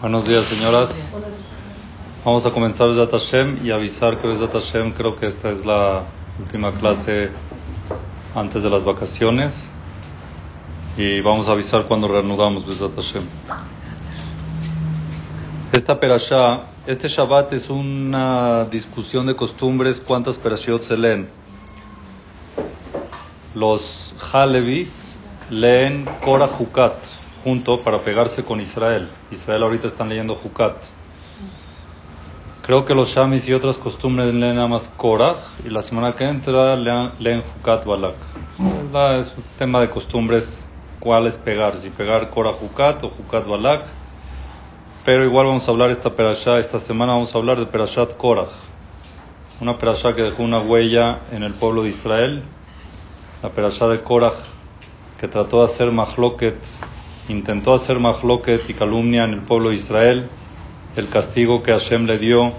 Buenos días, señoras. Vamos a comenzar Besat Hashem y avisar que Besat Hashem creo que esta es la última clase antes de las vacaciones y vamos a avisar cuando reanudamos Besat Hashem. Esta perashá, este Shabbat es una discusión de costumbres, cuántas perashiot se leen. Los Halevis leen Korah Hukat junto para pegarse con Israel. Israel ahorita están leyendo Hukat. Creo que los Shamis y otras costumbres leen nada más Korah y la semana que entra leen, Hukat Balak. Es un tema de costumbres cuál es pegar, si pegar Korah Hukat o Hukat Balak. Pero igual vamos a hablar esta perashá, esta semana vamos a hablar de Perashat Korah. Una perashá que dejó una huella en el pueblo de Israel. La perashá de Korah que trató de hacer mahloket, intentó hacer mahloket y calumnia en el pueblo de Israel, el castigo que Hashem le dio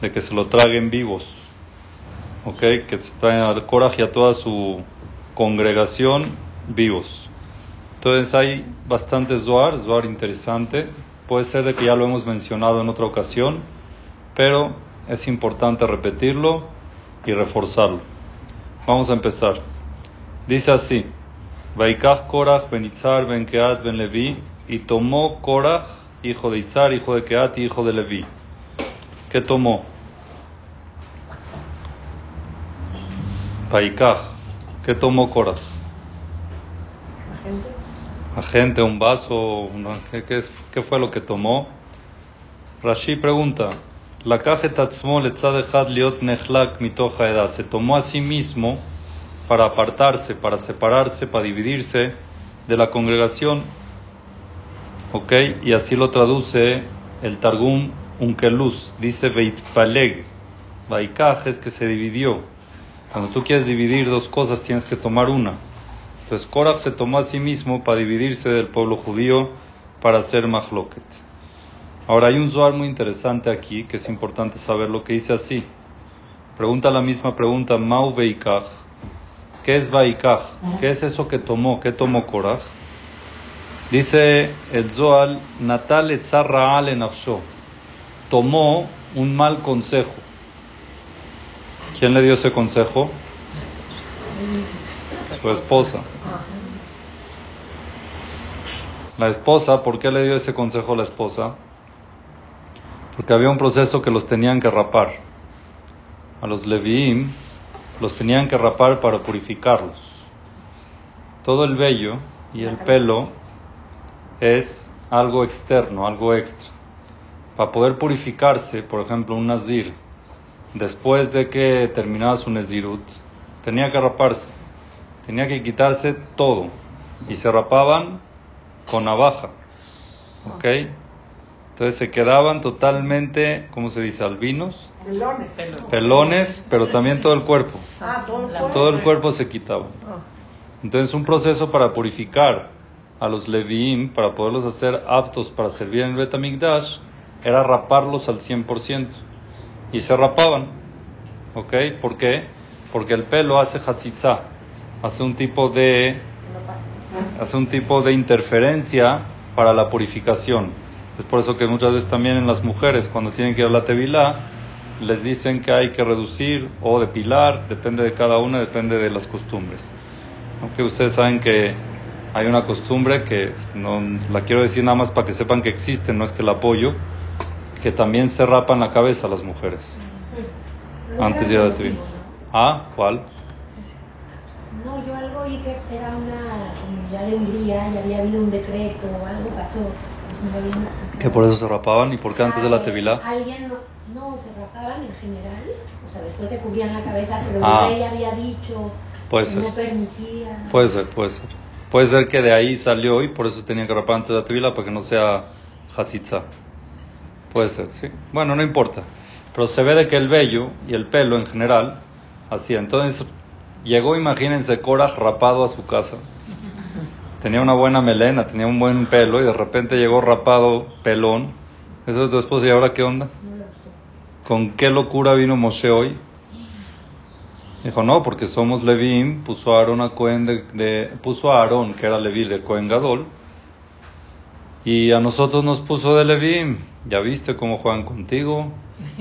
de que se lo traguen vivos, ¿ok? Que se traen a Korah y a toda su congregación vivos. Entonces hay bastantes Zohar, Zohar interesante, puede ser de que ya lo hemos mencionado en otra ocasión, pero es importante repetirlo y reforzarlo. Vamos a empezar. Dice así. Vaikach Korach ben Itzar ben Keat ben Levi, y tomó Korach, hijo de Itzar, hijo de Keat y hijo de Levi. ¿Qué tomó? Vaikach. ¿Qué tomó Korach? Agente, un vaso, ¿qué, qué, ¿qué, fue lo que tomó? Rashi pregunta, la caja tatzmo liot nechlak mitoja edad, se tomó a sí mismo para apartarse, para separarse, para dividirse de la congregación. ¿Ok? Y así lo traduce el Targum Unkeluz. Dice Veitpaleg. Vaikaj es que se dividió. Cuando tú quieres dividir dos cosas, tienes que tomar una. Entonces Korach se tomó a sí mismo para dividirse del pueblo judío para hacer mahloket. Ahora hay un zohar muy interesante aquí que es importante saber lo que dice así. Pregunta la misma pregunta, Mau Veikach. ¿Qué es Vaikach? ¿Qué es eso que tomó? ¿Qué tomó Korach? Dice el Zoal, Natal etzarraal en Tomó un mal consejo. ¿Quién le dio ese consejo? Su esposa. La esposa, ¿por qué le dio ese consejo a la esposa? Porque había un proceso que los tenían que rapar. A los Leviim los tenían que rapar para purificarlos. Todo el vello y el pelo es algo externo, algo extra. Para poder purificarse, por ejemplo, un nazir, después de que terminaba su nazirut, tenía que raparse, tenía que quitarse todo y se rapaban con navaja, ¿ok? Entonces se quedaban totalmente, ¿cómo se dice? Albinos. Pelones. Pelones, pero también todo el cuerpo. Ah, todo el cuerpo. Todo el cuerpo se quitaba. Entonces un proceso para purificar a los Leviim, para poderlos hacer aptos para servir en el Betamigdash, era raparlos al 100%. Y se rapaban. ¿Ok? ¿Por qué? Porque el pelo hace hatzitza, hace un tipo de hace un tipo de interferencia para la purificación. Es por eso que muchas veces también en las mujeres, cuando tienen que ir a la tevilá, les dicen que hay que reducir o depilar, depende de cada una, depende de las costumbres. Aunque ustedes saben que hay una costumbre que no la quiero decir nada más para que sepan que existe, no es que la apoyo, que también se rapan la cabeza las mujeres antes de ir a la tevilá. ¿Ah? ¿Cuál? No, yo algo oí que era una comunidad de Hungría y había habido un decreto o algo pasó. Que por eso se rapaban y por qué antes de la tevilá. Alguien no, se rapaban en general, o sea, después se cubrían la cabeza, pero Ah. el rey había dicho Puede que ser. no permitía. Puede ser, puede ser. Puede ser que de ahí salió y por eso tenían que rapar antes de la tevilá para que no sea hatzitza. Puede ser, sí. Bueno, no importa. Pero se ve de que el vello y el pelo en general hacía. Entonces llegó, imagínense, Korah rapado a su casa. Tenía una buena melena, tenía un buen pelo y de repente llegó rapado, pelón. Eso es tu esposa y ahora qué onda? ¿Con qué locura vino Moshe hoy? Dijo, no, porque somos Levim, puso a Aarón a Cohen de, puso a Aarón, que era Leví de Cohen Gadol, Y a nosotros nos puso de Leví, ya viste cómo juegan contigo,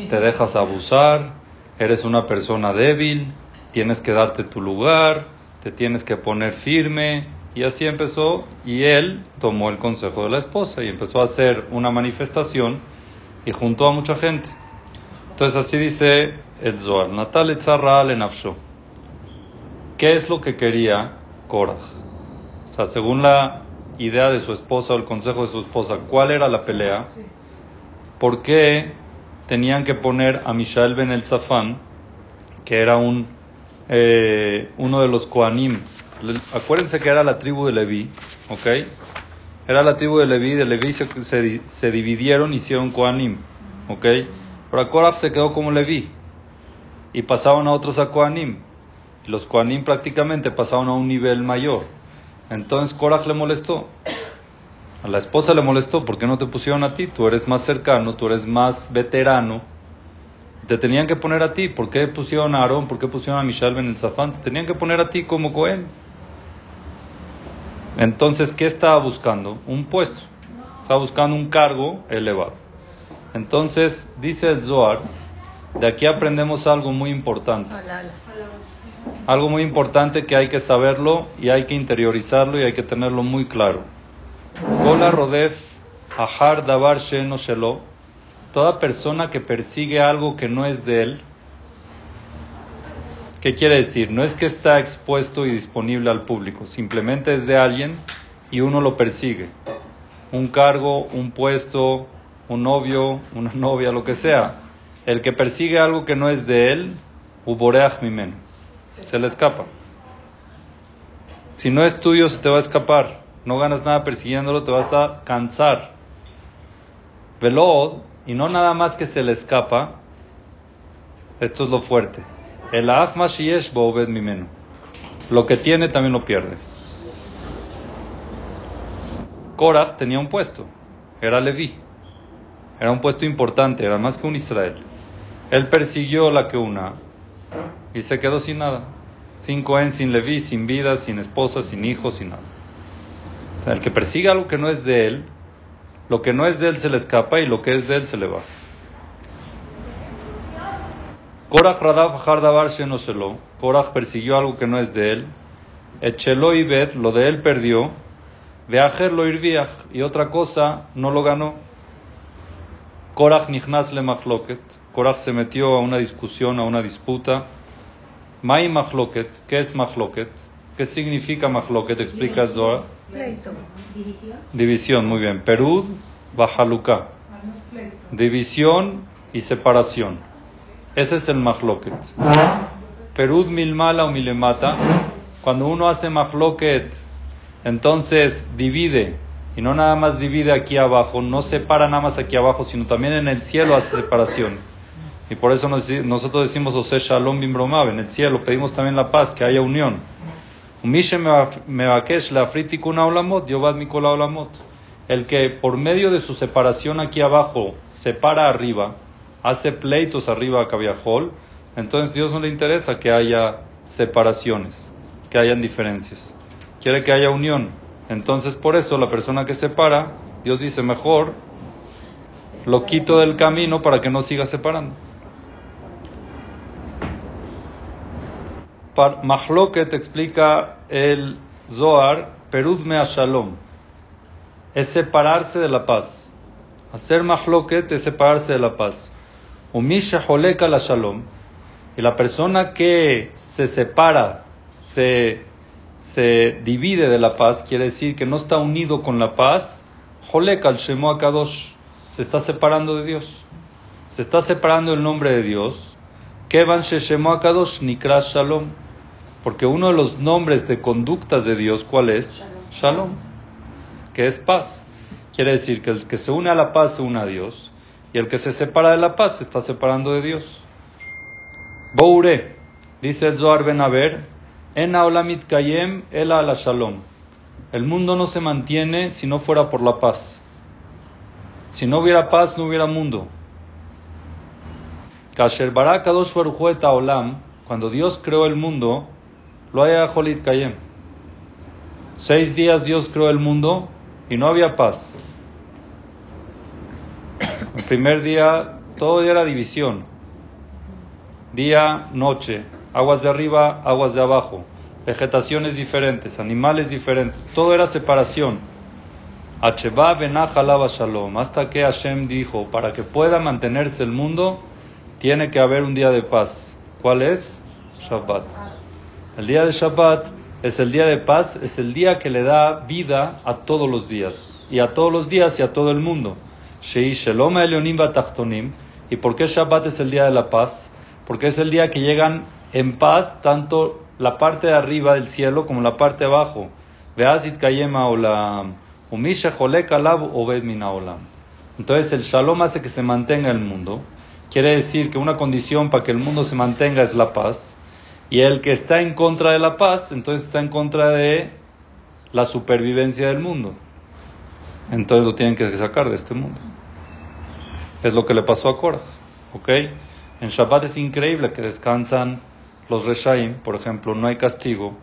te dejas abusar, eres una persona débil, tienes que darte tu lugar, te tienes que poner firme. Y así empezó, y él tomó el consejo de la esposa y empezó a hacer una manifestación y juntó a mucha gente. Entonces así dice el Zohar, Natal Etzarra le ¿Qué es lo que quería Korah? O sea, según la idea de su esposa o el consejo de su esposa, ¿cuál era la pelea? ¿Por qué tenían que poner a Mishael ben el Zafán, que era un, eh, uno de los Koanim? Acuérdense que era la tribu de Leví, ¿ok? Era la tribu de Leví, de Leví se, se, dividieron y hicieron Koanim, ¿ok? Pero Korah se quedó como Leví y pasaron a otros a Koanim. Los Koanim prácticamente pasaron a un nivel mayor. Entonces Korah le molestó. A la esposa le molestó, ¿por qué no te pusieron a ti? Tú eres más cercano, tú eres más veterano. Te tenían que poner a ti. ¿Por qué pusieron a Aarón? ¿Por qué pusieron a Michal Ben el Zafán? Te tenían que poner a ti como Cohen. Entonces, ¿qué estaba buscando? Un puesto. Estaba buscando un cargo elevado. Entonces, dice el Zohar, de aquí aprendemos algo muy importante. Algo muy importante que hay que saberlo y hay que interiorizarlo y hay que tenerlo muy claro. Gola Rodef Ahar Davar Sheno Shelo, toda persona que persigue algo que no es de él, ¿qué quiere decir? No es que está expuesto y disponible al público, simplemente es de alguien y uno lo persigue. Un cargo, un puesto, un novio, una novia, lo que sea. El que persigue algo que no es de él, Uboreach se le escapa. Si no es tuyo, se te va a escapar. No ganas nada persiguiéndolo, te vas a cansar. Velod, y no nada más que se le escapa, esto es lo fuerte. El Afmashiesh Boobed Mimenu. Lo que tiene también lo pierde. Korah tenía un puesto, era Leví. Era un puesto importante, era más que un Israel. Él persiguió la que una y se quedó sin nada. Sin Cohen, sin Leví, sin vida, sin esposa, sin hijos, sin nada. el que persigue algo que no es de él, lo que no es de él se le escapa y lo que es de él se le va. Korach Radav Hardavar Shenoselo. Korach persiguió algo que no es de él. Echelo y Bet, lo de él perdió. Veajer lo irviach, y otra cosa no lo ganó. Korach nichnas le machloket. Korach se metió a una discusión, a una disputa. Mai machloket. ¿Qué es machloket? ¿Qué significa machloket? Explica el Zohar. División. División, muy bien. Perud, bajaluka. División y separación. Ese es el machloket. Perud milmala o milemata. Cuando uno hace machloket, entonces divide y no nada más divide aquí abajo, no separa nada más aquí abajo, sino también en el cielo hace separación. Y por eso nosotros decimos Ose Shalom Bimromav, en el cielo pedimos también la paz, que haya unión. El que por medio de su separación aquí abajo separa arriba, hace pleitos arriba a Cabiajol, entonces Dios no le interesa que haya separaciones, que hayan diferencias. Quiere que haya unión. Entonces por eso la persona que separa, Dios dice, mejor lo quito del camino para que no siga separando. te explica el Zohar, perudme a shalom, es separarse de la paz. Hacer mahloket es separarse de la paz. Umisha holeka la shalom. Y la persona que se separa, se se divide de la paz, quiere decir que no está unido con la paz, al Shemo Akadosh, se está separando de Dios. Se está separando el nombre de Dios. Kevan Shemo Akadosh Nikra Shalom. Porque uno de los nombres de conductas de Dios, ¿cuál es? Shalom. Que es paz. Quiere decir que el que se une a la paz se une a Dios. Y el que se separa de la paz se está separando de Dios. Boure, dice el Zohar Ben en Aolamit Kayem el ala Shalom. El mundo no se mantiene si no fuera por la paz. Si no hubiera paz, no hubiera mundo. Kasher Barakadosh Olam, cuando Dios creó el mundo, lo haya Jolit Kayem. Seis días Dios creó el mundo y no había paz. El primer día todo era división. Día, noche, aguas de arriba, aguas de abajo, vegetaciones diferentes, animales diferentes, todo era separación. Shalom, hasta que Hashem dijo, para que pueda mantenerse el mundo, tiene que haber un día de paz. ¿Cuál es? Shabbat. El día de Shabbat es el día de paz, es el día que le da vida a todos los días, y a todos los días y a todo el mundo. ¿Y por qué Shabbat es el día de la paz? Porque es el día que llegan en paz tanto la parte de arriba del cielo como la parte de abajo. Veazit kayema olam, umisha jolek alab obed olam. Entonces el shalom hace que se mantenga el mundo. Quiere decir que una condición para que el mundo se mantenga es la paz. Y el que está en contra de la paz, entonces está en contra de la supervivencia del mundo. Entonces lo tienen que sacar de este mundo. Es lo que le pasó a Korah. ¿Ok? En Shabbat es increíble que descansan los Reshaim, por ejemplo, no hay castigo.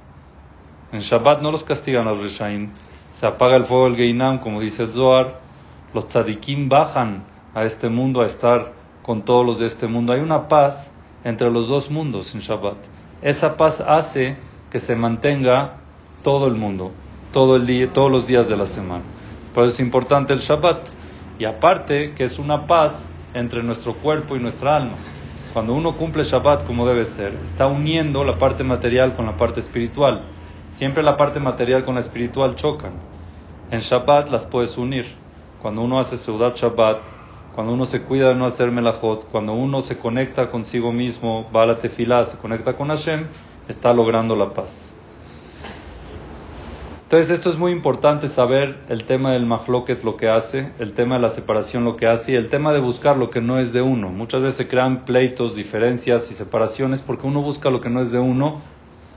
En Shabbat no los castigan los Reshaim. Se apaga el fuego del Geinam, como dice el Zohar. Los tzadikim bajan a este mundo a estar con todos los de este mundo. Hay una paz entre los dos mundos en Shabbat. Esa paz hace que se mantenga todo el mundo, todo el día, todos los días de la semana. Por eso es importante el Shabbat. Y aparte que es una paz entre nuestro cuerpo y nuestra alma. Cuando uno cumple Shabbat como debe ser, está uniendo la parte material con la parte espiritual. Siempre la parte material con la espiritual chocan. En Shabbat las puedes unir. Cuando uno hace Seudat Shabbat, cuando uno se cuida de no hacer melajot, cuando uno se conecta consigo mismo, va a la tefilá, se conecta con Hashem, está logrando la paz. Entonces esto es muy importante saber el tema del mahloket lo que hace, el tema de la separación lo que hace y el tema de buscar lo que no es de uno. Muchas veces se crean pleitos, diferencias y separaciones porque uno busca lo que no es de uno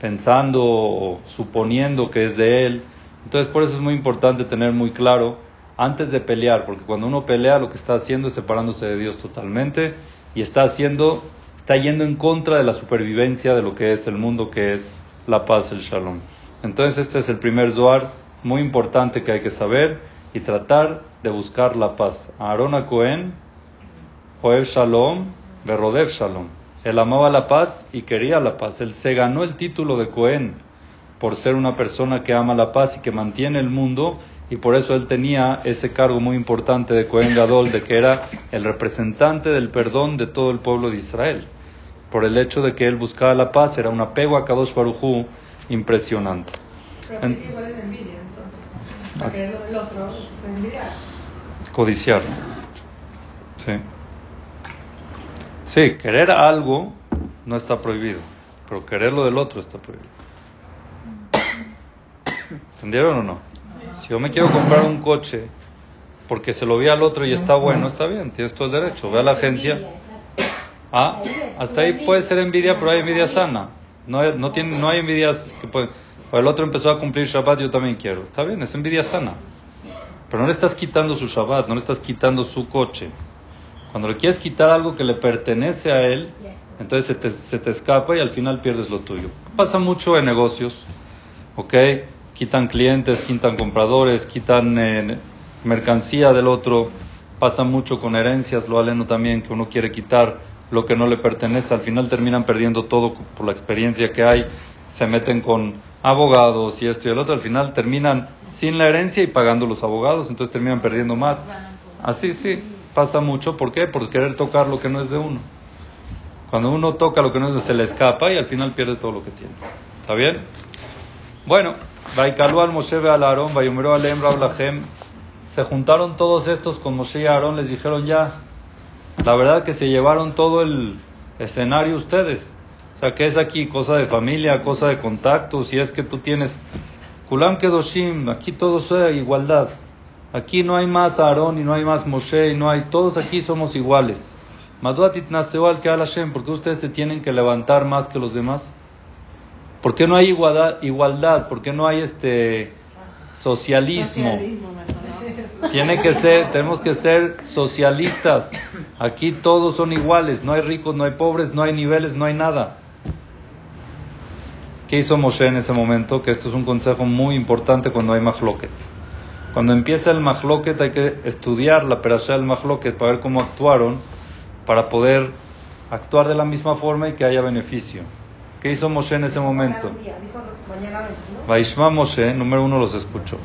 pensando o suponiendo que es de él. Entonces por eso es muy importante tener muy claro antes de pelear, porque cuando uno pelea lo que está haciendo es separándose de Dios totalmente y está haciendo, está yendo en contra de la supervivencia de lo que es el mundo, que es la paz, el shalom. Entonces este es el primer Zohar muy importante que hay que saber y tratar de buscar la paz. Aarón Cohen, Joel Shalom, Berrodev Shalom. Él amaba la paz y quería la paz. Él se ganó el título de Cohen por ser una persona que ama la paz y que mantiene el mundo y por eso él tenía ese cargo muy importante de Cohen Gadol, de que era el representante del perdón de todo el pueblo de Israel. Por el hecho de que él buscaba la paz, era un apego a Kadosh Baruj impresionante. Pero igual es envidia, entonces. El otro es envidiar. Codiciar. Sí. Sí, querer algo no está prohibido, pero querer lo del otro está prohibido. ¿Entendieron o no? Si yo me quiero comprar un coche porque se lo vi al otro y está bueno, está bien, tienes todo el derecho. Ve a la agencia. Ah, hasta ahí puede ser envidia, pero hay envidia sana. No no, tiene, no hay envidias que pueden... el otro empezó a cumplir Shabbat, yo también quiero. Está bien, es envidia sana. Pero no le estás quitando su Shabbat, no le estás quitando su coche. Cuando le quieres quitar algo que le pertenece a él, entonces se te, se te escapa y al final pierdes lo tuyo. Pasa mucho en negocios, ¿ok? Quitan clientes, quitan compradores, quitan eh, mercancía del otro. Pasa mucho con herencias, lo aleno también, que uno quiere quitar lo que no le pertenece. Al final terminan perdiendo todo por la experiencia que hay. Se meten con abogados y esto y el otro. Al final terminan sin la herencia y pagando los abogados. Entonces terminan perdiendo más. Así sí, pasa mucho. ¿Por qué? Por querer tocar lo que no es de uno. Cuando uno toca lo que no es de se le escapa y al final pierde todo lo que tiene. ¿Está bien? Bueno, Vaikalú al Moshe al Aarón, Vayumero al Se juntaron todos estos con Moshe y Aarón, les dijeron ya, la verdad que se llevaron todo el escenario ustedes. O sea, que es aquí cosa de familia, cosa de contacto, si es que tú tienes Kulam Kedoshim, aquí todo es igualdad. Aquí no hay más Aarón y no hay más Moshe y no hay, todos aquí somos iguales. Maduatit al que Hashem, ¿por qué ustedes se tienen que levantar más que los demás? ¿Por qué no hay igualdad? igualdad? ¿Por qué no hay este socialismo? Tiene que ser, tenemos que ser socialistas. Aquí todos son iguales, no hay ricos, no hay pobres, no hay niveles, no hay nada. ¿Qué hizo Moshe en ese momento? Que esto es un consejo muy importante cuando hay mafloquet. Cuando empieza el Mahloket hay que estudiar la perashá del Mahloket para ver cómo actuaron, para poder actuar de la misma forma y que haya beneficio. ¿Qué hizo Moshe en ese momento? Vaishma Moshe, número uno, los escuchó.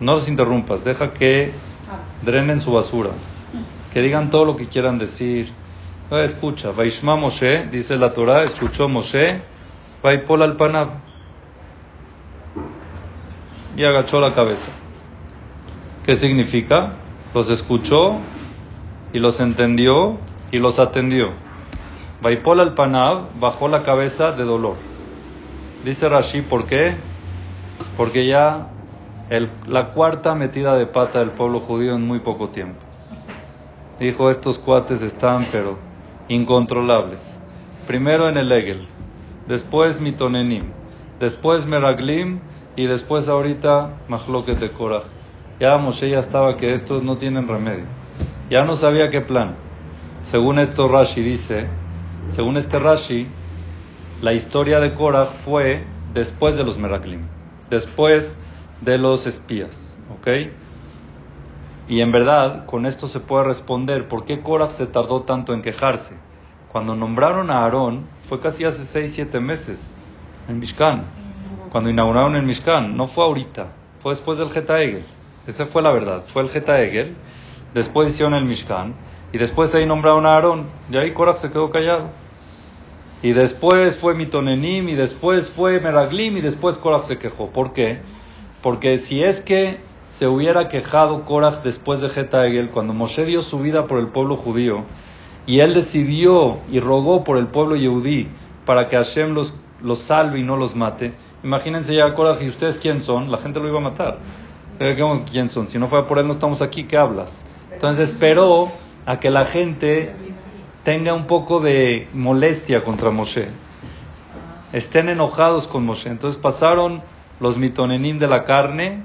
No los interrumpas, deja que drenen su basura, que digan todo lo que quieran decir. escucha, Vaishma Moshe, dice la Torah, escuchó Moshe, Vaipol al Panab y agachó la cabeza. ¿Qué significa? Los escuchó y los entendió y los atendió. Vaipol al Panab bajó la cabeza de dolor. Dice Rashi, ¿por qué? Porque ya la cuarta metida de pata del pueblo judío en muy poco tiempo. Dijo, estos cuates están, pero incontrolables. Primero en el Egel, después Mitonenim, después Meraglim y después ahorita Mahloket de Korah. Ya Moshe ya estaba que estos no tienen remedio. Ya no sabía qué plan. Según esto Rashi dice, según este Rashi, la historia de Korah fue después de los Meraglim, después de los espías, ¿ok? Y en verdad, con esto se puede responder por qué Korah se tardó tanto en quejarse. Cuando nombraron a Aarón, fue casi hace 6, 7 meses, en Mishkan cuando inauguraron el Mishkan, no fue ahorita, fue después del Geta Egel. Esa fue la verdad, fue el Geta Egel, después hicieron el Mishkan, y después ahí nombraron a Aarón, y ahí Korach se quedó callado. Y después fue Mitonenim, y después fue Meraglim, y después Korach se quejó. ¿Por qué? Porque si es que se hubiera quejado Korach después de Geta Egel, cuando Moshe dio su vida por el pueblo judío, y él decidió y rogó por el pueblo yehudí para que Hashem los, los salve y no los mate, Imagínense ya Korah, y ustedes quién son, la gente lo iba a matar. ¿Quién son? Si no fuera por él, no estamos aquí, ¿qué hablas? Entonces esperó a que la gente tenga un poco de molestia contra Moshe. Estén enojados con Moshe. Entonces pasaron los mitonenim de la carne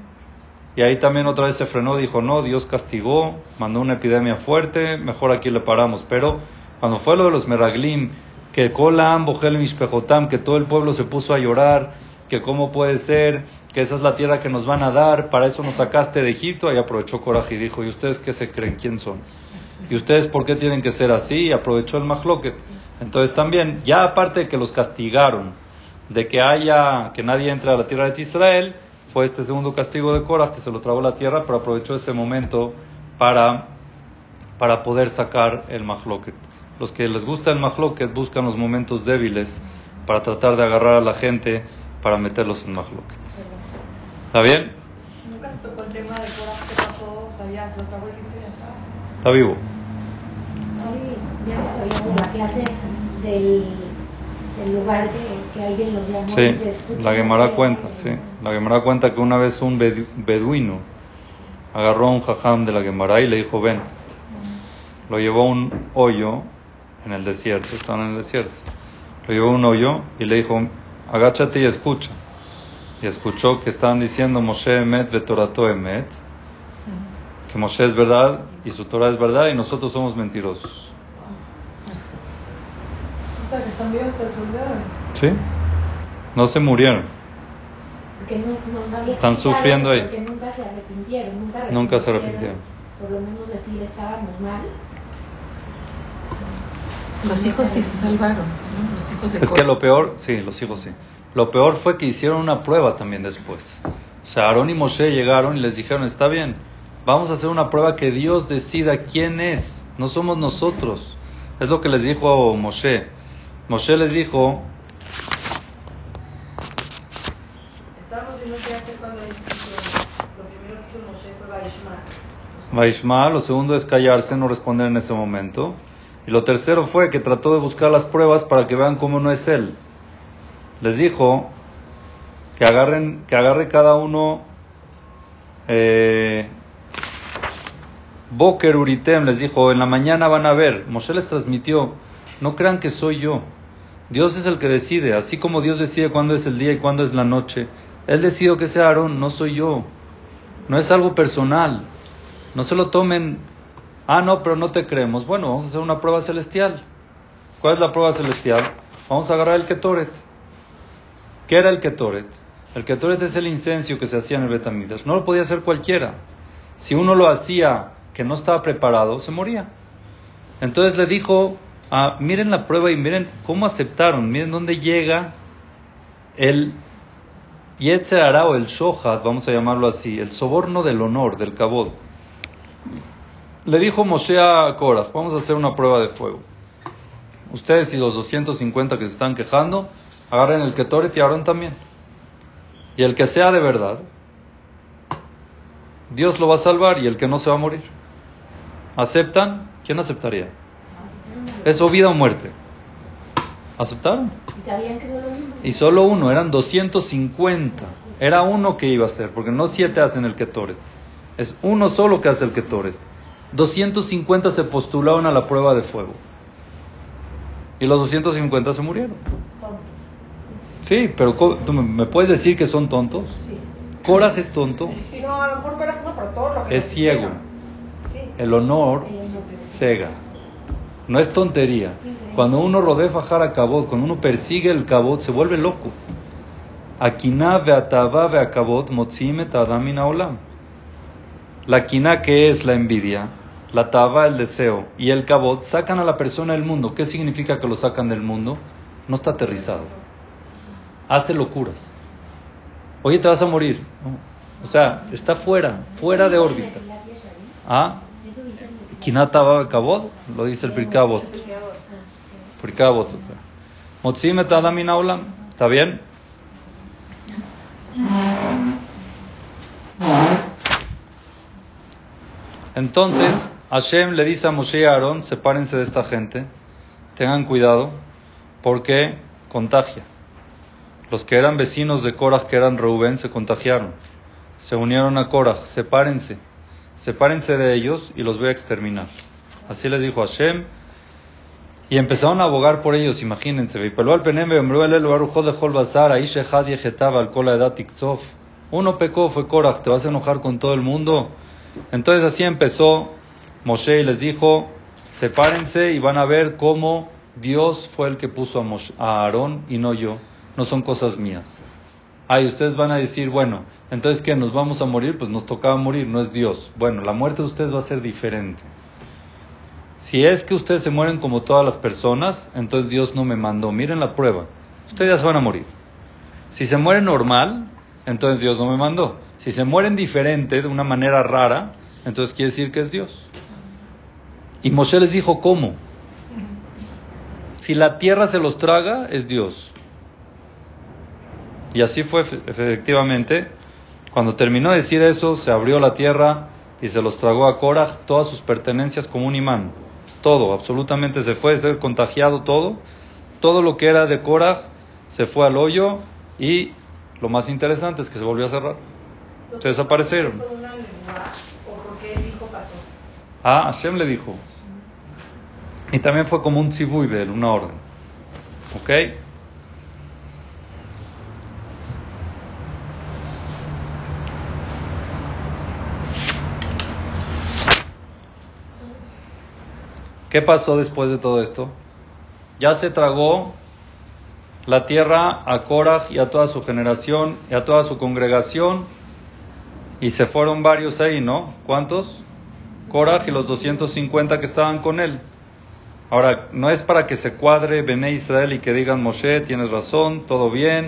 y ahí también otra vez se frenó, dijo, no, Dios castigó, mandó una epidemia fuerte, mejor aquí le paramos. Pero cuando fue lo de los meraglim, que Kolam, Bojel, Mishpejotam, que todo el pueblo se puso a llorar, que cómo puede ser, que esa es la tierra que nos van a dar, para eso nos sacaste de Egipto, y aprovechó coraje y dijo, ¿y ustedes qué se creen? ¿Quién son? ¿Y ustedes por qué tienen que ser así? Y aprovechó el Mahloket. Entonces también, ya aparte de que los castigaron, de que haya, que nadie entre a la tierra de Israel, fue este segundo castigo de Korah que se lo tragó la tierra, pero aprovechó ese momento para, para poder sacar el Mahloket. Los que les gusta el Mahloket buscan los momentos débiles para tratar de agarrar a la gente para meterlos en Mahloket. ¿Está bien? Nunca se tocó el tema de Korah que pasó, o sea, ya se lo trabó el ya está. vivo. Ya nos habíamos la clase del, del lugar que, que alguien los llamó. Sí, la Gemara cuenta, sí. La Gemara cuenta que una vez un beduino agarró a un jajam de la Gemara y le dijo, ven. Lo llevó a un hoyo en el desierto, estaban en el desierto. Lo llevó a un hoyo y le dijo, agáchate y escucha. Y escuchó que estaban diciendo Moshe Emet Vetorato Emet, que Moshe es verdad y su Torah es verdad y nosotros somos mentirosos. O sea, que están vivos Sí, no se murieron. Están sufriendo ahí. nunca se arrepintieron, nunca, nunca se arrepintieron. Por lo menos decir estábamos mal. Los hijos sí se salvaron, Los hijos de Es que lo peor, sí, los hijos sí. Lo peor fue que hicieron una prueba también después. O sea, Aarón y Moshe llegaron y les dijeron, está bien, vamos a hacer una prueba que Dios decida quién es, no somos nosotros. Es lo que les dijo Moshe. Moshe les dijo... Estamos viendo que cuando lo primero que hizo Moshe fue Vaishma. lo segundo es callarse, no responder en ese momento. Y lo tercero fue que trató de buscar las pruebas para que vean cómo no es él. Les dijo que agarren, que agarre cada uno eh, Boker les dijo, en la mañana van a ver. Moshe les transmitió, no crean que soy yo. Dios es el que decide, así como Dios decide cuándo es el día y cuándo es la noche. Él decidió que sea Aarón, no soy yo. No es algo personal. No se lo tomen Ah, no, pero no te creemos. Bueno, vamos a hacer una prueba celestial. ¿Cuál es la prueba celestial? Vamos a agarrar el Ketoret. ¿Qué era el Ketoret? El Ketoret es el incenso que se hacía en el Betamidash. No lo podía hacer cualquiera. Si uno lo hacía que no estaba preparado, se moría. Entonces le dijo, ah, miren la prueba y miren cómo aceptaron, miren dónde llega el Yetzerara o el Shohad, vamos a llamarlo así, el soborno del honor, del cabod. Le dijo Moshe a Korah, vamos a hacer una prueba de fuego. Ustedes y los 250 que se están quejando, agarren el Ketoret y Aarón también. Y el que sea de verdad, Dios lo va a salvar y el que no se va a morir. ¿Aceptan? ¿Quién aceptaría? ¿Es o vida o muerte? ¿Aceptaron? Y sabían que solo uno. Y solo uno, eran 250. Era uno que iba a hacer, porque no siete hacen el Ketoret. Es uno solo que hace el Ketoret. 250 se postularon a la prueba de fuego. Y los 250 se murieron. Sí, pero co- ¿tú me- puedes decir que son tontos? Sí. Korah es tonto, No, a lo mejor no, pero todo lo que es ciego. Sí. El honor cega. No es tontería. Cuando uno rodea fajar a cabot, cuando uno persigue el cabot, se vuelve loco. Akiná ve'atava ve'akabot motzime tadam olam. La kiná que es la envidia, la tava el deseo y el cabot sacan a la persona del mundo. ¿Qué significa que lo sacan del mundo? No está aterrizado. Hace locuras. Oye, te vas a morir. No. O sea, está fuera, fuera de órbita. ¿Ah? Eso dicen los- Kinata va kabod, lo dice el Pirkabot. Pirkabot. Motzim et adam min haolam. ¿Está bien? Entonces, Hashem le dice a Moshe y a Aarón, sepárense de esta gente, tengan cuidado, porque contagia. Los que eran vecinos de Korah, que eran Reubén, se contagiaron. Se unieron a Korah, sepárense, sepárense de ellos y los voy a exterminar. Así les dijo Hashem. Y empezaron a abogar por ellos, imagínense. Uno pecó, fue Korah, te vas a enojar con todo el mundo. Entonces así empezó Moshe y les dijo, sepárense y van a ver cómo Dios fue el que puso a, a Aarón y no yo. No son cosas mías. Ay, ustedes van a decir, bueno, entonces que nos vamos a morir, pues nos tocaba morir, no es Dios. Bueno, la muerte de ustedes va a ser diferente. Si es que ustedes se mueren como todas las personas, entonces Dios no me mandó. Miren la prueba. Ustedes ya se van a morir. Si se mueren normal, entonces Dios no me mandó. Si se mueren diferente, de una manera rara, entonces quiere decir que es Dios. Y Moshe les dijo, ¿cómo? Si la tierra se los traga, es Dios. Y así fue efe- efectivamente. Cuando terminó de decir eso, se abrió la tierra y se los tragó a Korah todas sus pertenencias como un imán. Todo, absolutamente se fue, se contagiado todo. Todo lo que era de Korah se fue al hoyo y lo más interesante es que se volvió a cerrar. Se desaparecieron. ¿Por una lengua o porque él dijo pasó? Ah, Hashem le dijo. Y también fue como un tzibuy de él, una orden. ¿Ok? ¿Qué pasó después de todo esto? Ya se tragó la tierra a Korah y a toda su generación y a toda su congregación y se fueron varios ahí, ¿no? ¿Cuántos? Korah y los 250 que estaban con él. Ahora, no es para que se cuadre Bené Israel y que digan, Moshe, tienes razón, todo bien.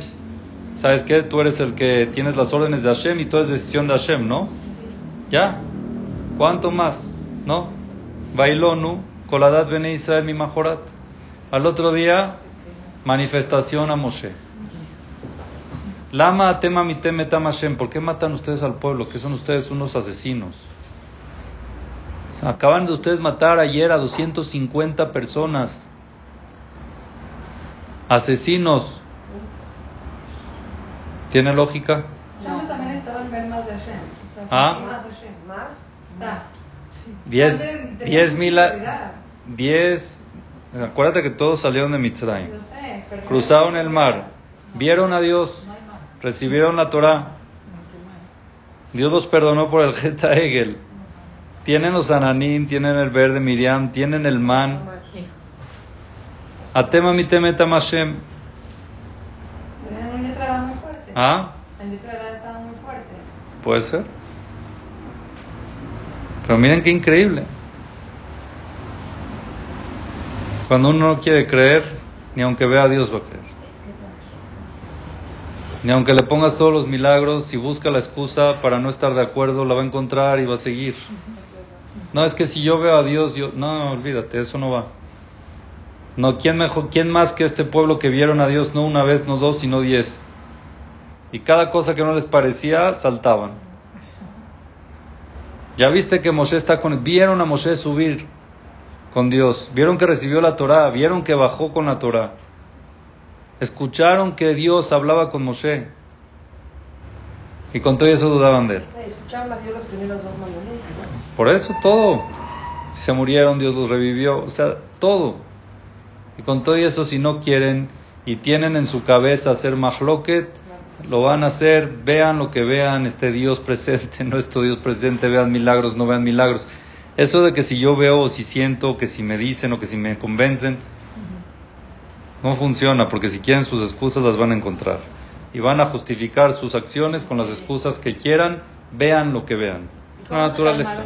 ¿Sabes qué? Tú eres el que tienes las órdenes de Hashem y todo es decisión de Hashem, ¿no? ¿Ya? ¿Cuánto más? ¿No? Bailonu, Koladat Bené Israel mi majorat. Al otro día, manifestación a Moshe. Lama tema mitem etam Hashem. ¿Por qué matan ustedes al pueblo? Que son ustedes unos asesinos. Acaban de ustedes matar ayer a 250 personas. Asesinos. ¿Tiene lógica? Chamo también estaba en ver más de Hashem. O sea, Ah. más de Hashem. ¿Más? O sea, Diez, antes tenía diez mucha mil, a- prioridad. Diez, acuérdate que todos salieron de Mitzrayim, cruzaron el mar, vieron a Dios, recibieron la Torah, Dios los perdonó por el Geta Egel, tienen los ananim, tienen el verde Miriam, tienen el man, Atema muy fuerte. ¿ah? El estaba muy fuerte. Puede ser. Pero miren qué increíble. Cuando uno no quiere creer, ni aunque vea a Dios va a creer. Ni aunque le pongas todos los milagros, si busca la excusa para no estar de acuerdo, la va a encontrar y va a seguir. No, es que si yo veo a Dios, yo... No, olvídate, eso no va. No, ¿quién, mejor, ¿quién más que este pueblo que vieron a Dios no una vez, no dos, sino diez? Y cada cosa que no les parecía, saltaban. Ya viste que Moshe está con... Vieron a Moshe subir con Dios. Vieron que recibió la Torah. Vieron que bajó con la Torah. Escucharon que Dios hablaba con Moshe. Y con todo eso dudaban de él. Por eso todo. Si se murieron, Dios los revivió. O sea, todo. Y con todo eso, si no quieren y tienen en su cabeza hacer mahloket, lo van a hacer. Vean lo que vean, este Dios presente, no este Dios presente, vean milagros, no vean milagros. Eso de que si yo veo o si siento, que si me dicen o que si me convencen, no funciona, porque si quieren sus excusas las van a encontrar. Y van a justificar sus acciones con las excusas que quieran, vean lo que vean. La naturaleza.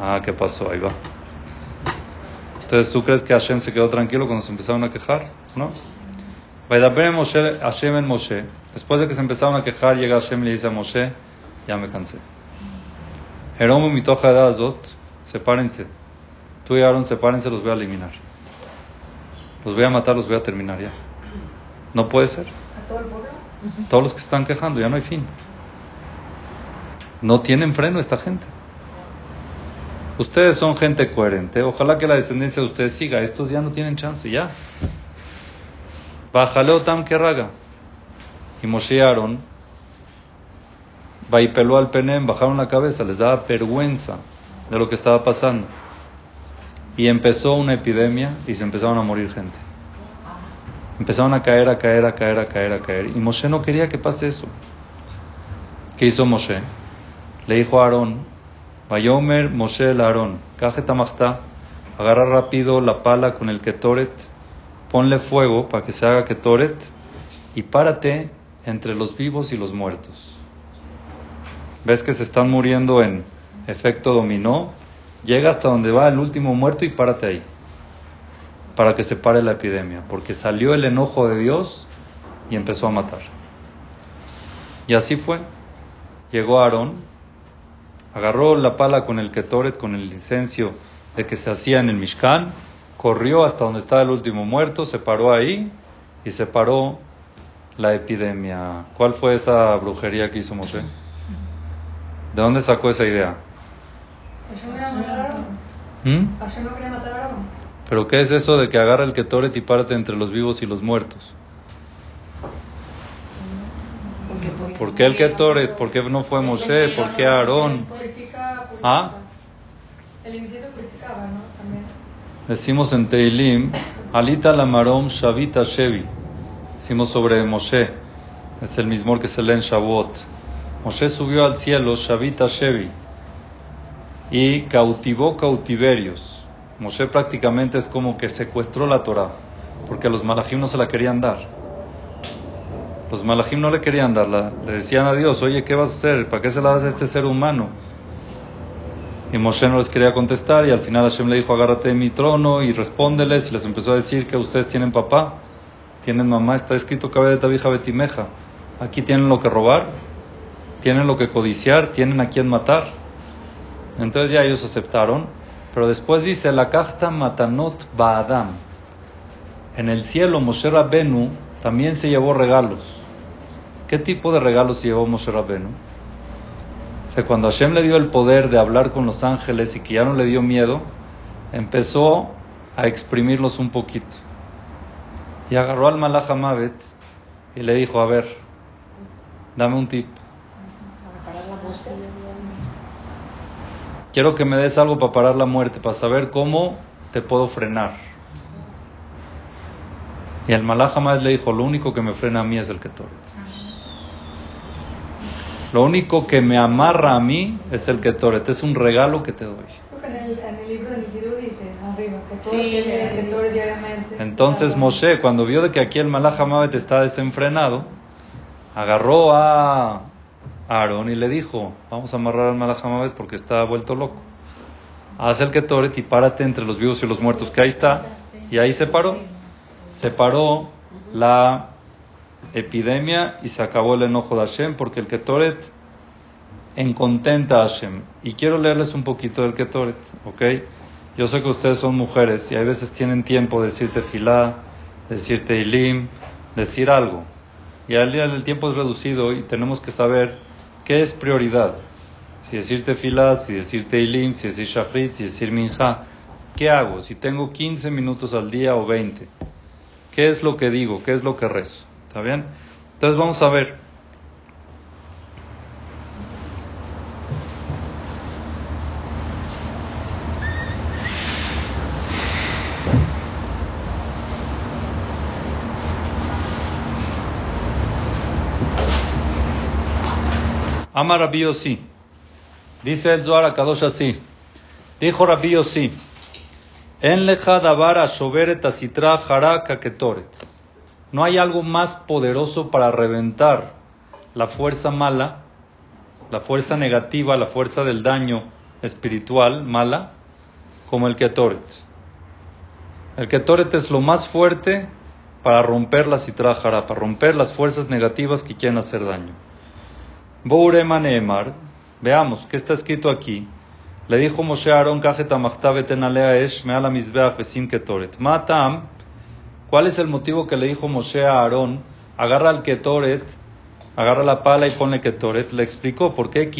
Ah, ¿qué pasó? Ahí va. Entonces, ¿tú crees que Hashem se quedó tranquilo cuando se empezaron a quejar? ¿No? Moshe, Hashem en Moshe. Después de que se empezaron a quejar, llega Hashem y le dice a Moshe, ya me cansé. Jeromo Mitoja de Azot, sepárense. Tú y Aaron, sepárense, los voy a eliminar. Los voy a matar, los voy a terminar ya. No puede ser. ¿A todo el pueblo? Todos los que están quejando, ya no hay fin. No tienen freno esta gente. Ustedes son gente coherente. Ojalá que la descendencia de ustedes siga. Estos ya no tienen chance, ya. Bájale tam que raga. Y Moshe y Aaron, peló al Penem, bajaron la cabeza, les daba vergüenza de lo que estaba pasando. Y empezó una epidemia y se empezaron a morir gente. Empezaron a caer, a caer, a caer, a caer, a caer. Y Moshe no quería que pase eso. ¿Qué hizo Moshe? Le dijo a Aarón, Vayomer Moshe el Aarón, Tamachta, agarra rápido la pala con el ketoret, ponle fuego para que se haga ketoret y párate entre los vivos y los muertos. ¿Ves que se están muriendo en efecto dominó? Llega hasta donde va el último muerto y párate ahí, para que se pare la epidemia, porque salió el enojo de Dios y empezó a matar. Y así fue. Llegó Aarón, agarró la pala con el ketoret, con el licencio de que se hacía en el Mishkan, corrió hasta donde estaba el último muerto, se paró ahí y se paró la epidemia. ¿Cuál fue esa brujería que hizo Moshe? ¿De dónde sacó esa idea? ¿Mm? Hashem no quería matar a Aarón. ¿Pero qué es eso de que agarra el ketoret y parte entre los vivos y los muertos? ¿Por qué el ketoret? ¿Por qué no fue Moshe? ¿Por qué Aarón? ¿Ah? El incienso purificaba, ¿no? También. Decimos en Teilim, Alita Lamarom Shavita Shevi. Decimos sobre Moshe. Es el mismo que se lee en Shavuot. Moshe subió al cielo Shavita Shevi y cautivó cautiverios. Moshe prácticamente es como que secuestró la Torah, porque los malajim no se la querían dar. Los malajim no le querían darla, le decían a Dios, oye, ¿qué vas a hacer? ¿Para qué se la das a este ser humano? Y Moshe no les quería contestar y al final Hashem le dijo, agárrate de mi trono y respóndeles y les empezó a decir que ustedes tienen papá, tienen mamá, está escrito cabe de tabija betimeja. Aquí tienen lo que robar, tienen lo que codiciar, tienen a quien matar. Entonces ya ellos aceptaron, pero después dice la casta matanot baadam. En el cielo Moshe Rabbenu también se llevó regalos. ¿Qué tipo de regalos llevó Moshe Rabbenu? O sea, cuando Hashem le dio el poder de hablar con los ángeles y que ya no le dio miedo, empezó a exprimirlos un poquito. Y agarró al Malach Mavet y le dijo, a ver, dame un tip. Quiero que me des algo para parar la muerte, para saber cómo te puedo frenar. Y el jamás le dijo, lo único que me frena a mí es el Ketoret. Lo único que me amarra a mí es el Ketoret. Es un regalo que te doy. Porque en el, en el libro del Isidro dice arriba que todo tiene el Ketoret, diariamente. Entonces Moshe, cuando vio de que aquí el Malach Hamavet está desenfrenado, agarró a Aarón y le dijo, vamos a amarrar al Malachamavet porque está vuelto loco. Haz el Ketoret y párate entre los vivos y los muertos, que ahí está. Y ahí se paró. Se paró la epidemia y se acabó el enojo de Hashem porque el Ketoret encontenta a Hashem. Y quiero leerles un poquito del Ketoret, ¿ok? Yo sé que ustedes son mujeres y a veces tienen tiempo de decirte filá, decirte ilim, decir algo. Y al día el tiempo es reducido y tenemos que saber qué es prioridad. Si decirte filá, si decirte ilim, si decir shafrit, si decir minja. ¿Qué hago? Si tengo 15 minutos al día o 20. ¿Qué es lo que digo? ¿Qué es lo que rezo? ¿Está bien? Entonces vamos a ver. Ama Rabbi Yossi. Dice el Zohar a Kadosh así. Dijo Rabbi Yossi. En leja davara shoveret asitra haraka ketoret. No hay algo más poderoso para reventar la fuerza mala, la fuerza negativa, la fuerza del daño espiritual mala, como el ketoret. El ketoret es lo más fuerte para romper la citra jara, para romper las fuerzas negativas que quieren hacer daño. Bourema Neemar, veamos qué está escrito aquí. Le dijo Moshe a Aarón, ketoret. Matam, ¿cuál es el motivo que le dijo Moshe a Aarón? Agarra el ketoret, agarra la pala y pone ketoret. Le explicó por qué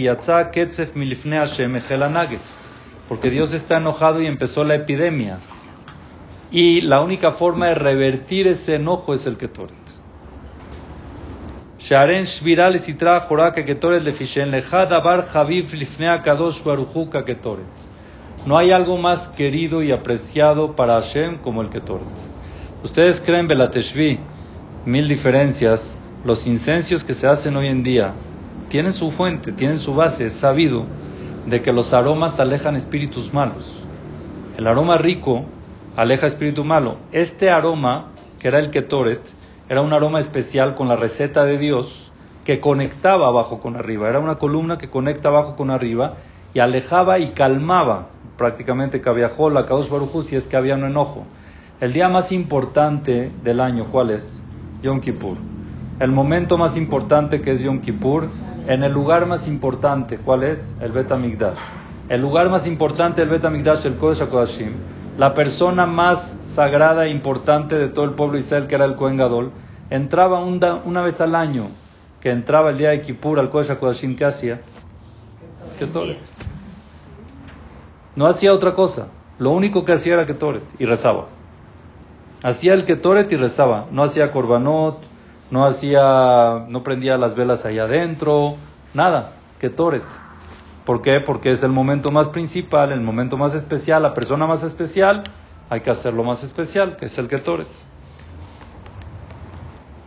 Porque Dios está enojado y empezó la epidemia. Y la única forma de revertir ese enojo es el ketoret. Sharen Shviral Sitra Joraka Ketoret Lefishen Lejada Bar Lifnea Kadosh Baruchu Ketoret. No hay algo más querido y apreciado para Hashem como el Ketoret. Ustedes creen Belateshvi, mil diferencias, los incensios que se hacen hoy en día tienen su fuente, tienen su base, es sabido de que los aromas alejan espíritus malos. El aroma rico aleja espíritu malo. Este aroma, que era el Ketoret, era un aroma especial con la receta de Dios que conectaba abajo con arriba. Era una columna que conecta abajo con arriba y alejaba y calmaba prácticamente Kaviajó, la Kadosh Barujú, si es que había un enojo. El día más importante del año, ¿cuál es? Yom Kippur. El momento más importante que es Yom Kippur, en el lugar más importante, ¿cuál es? El Bet. El lugar más importante del Bet el Kodesh HaKodashim, la persona más sagrada e importante de todo el pueblo Israel, que era el Kohen Gadol, entraba una, vez al año, que entraba el día de Kippur al Kodesh HaKodashim, ¿qué hacía? Ketoret. No hacía otra cosa. Lo único que hacía era Ketoret y rezaba. Hacía el Ketoret y rezaba. No hacía Korbanot, no hacía, no prendía las velas ahí adentro, nada. Ketoret. ¿Por qué? Porque es el momento más principal, el momento más especial, la persona más especial, hay que hacerlo más especial, que es el Ketoret.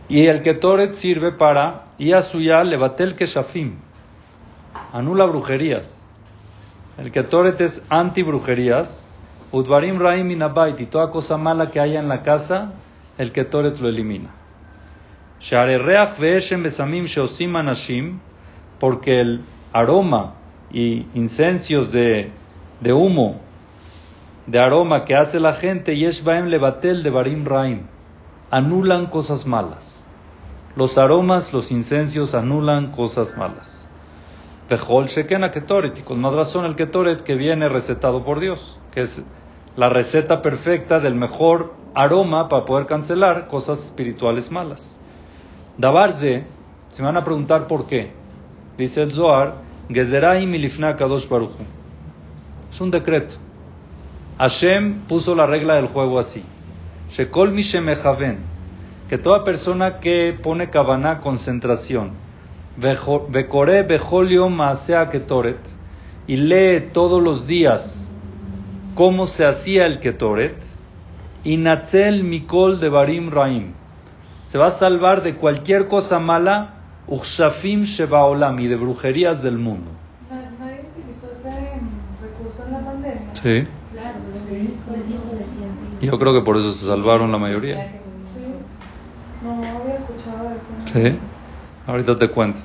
Y el Ketoret sirve para, y a suya levatel keshafim, anula brujerías. El Ketoret es anti-brujerías, udvarim raim inabait, y toda cosa mala que haya en la casa, el Ketoret lo elimina. Besamim sheosim anashim, porque el aroma y incensios de, de humo, de aroma que hace la gente, Yeshbaem Levatel de Barim Raim, anulan cosas malas. Los aromas, los incensios anulan cosas malas. Bejol Shekena Ketoret, y con más razón el Ketoret que viene recetado por Dios, que es la receta perfecta del mejor aroma para poder cancelar cosas espirituales malas. Dabarze, se me van a preguntar por qué. Dice el Zohar, Gezeraim milifna kadosh baruchu. Es un decreto. Hashem puso la regla del juego así. Shekol mishemechaven. Que toda persona que pone kavaná concentración, vekore bejolio maasea ketoret, y lee todos los días cómo se hacía el ketoret, y natzel mikol de barim raim. Se va a salvar de cualquier cosa mala Uxafim Shebaolam y de brujerías del mundo. ¿Nadie utilizó ese recurso en la pandemia? Sí. Claro, pero Yo creo que por eso se salvaron la mayoría. Sí. No había escuchado eso. Sí. Ahorita te cuento.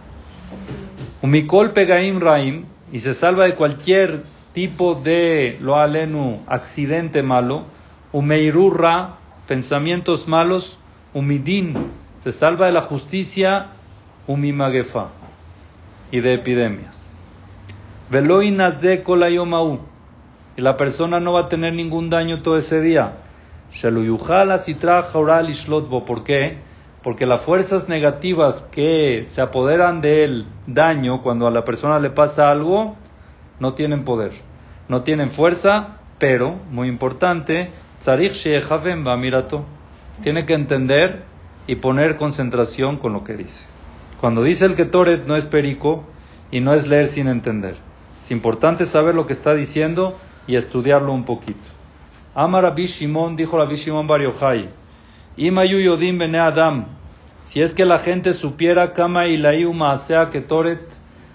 Umikol pegaim raim, y se salva de cualquier tipo de lo alenu, accidente malo. Umeirurra, pensamientos malos. Umidin, se salva de la justicia. Umimagefa, y de epidemias. Veloinas de y la persona no va a tener ningún daño todo ese día. ¿por qué? Porque las fuerzas negativas que se apoderan del daño cuando a la persona le pasa algo, no tienen poder, no tienen fuerza, pero, muy importante, tiene que entender y poner concentración con lo que dice. Cuando dice el Ketoret no es perico y no es leer sin entender. Es importante saber lo que está diciendo y estudiarlo un poquito. Amar Rabbi Shimon, dijo Rabbi Shimon Bar Yochai, Imayu Yodim Bene Adam, si es que la gente supiera Kama Ilaiu Maasea Ketoret,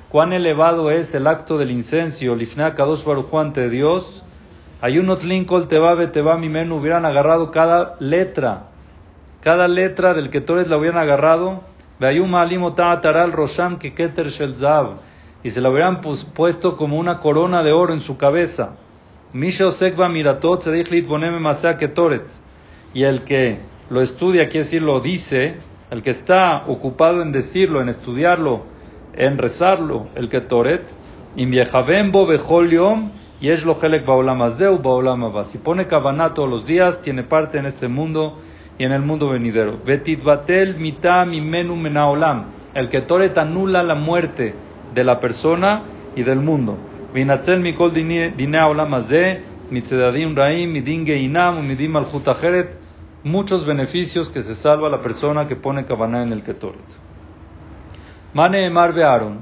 cuán elevado es el acto del incencio, Lifnea Kadosh Baruj ante Dios, Ayunot Linkol Teba Beteba Mimenu hubieran agarrado cada letra, cada letra del Ketoret la hubieran agarrado, Y se la hubieran puesto como una corona de oro en su cabeza. Y el que lo estudia, quiere decir, lo dice, el que está ocupado en decirlo, en estudiarlo, en rezarlo, el Yehavembo Bechol Yom, Yesh lo. Si pone Kavaná todos los días, tiene parte en este mundo y en el mundo venidero. Betit Batel Mita Mimenu Menaolam. El Ketoret anula la muerte de la persona y del mundo. Vinatzel mikol dinea olamazé, mitzedadim raim, midin geinam, midim malchut ajeret, muchos beneficios que se salva la persona que pone cabana en el ketoret. Mane emar Aaron,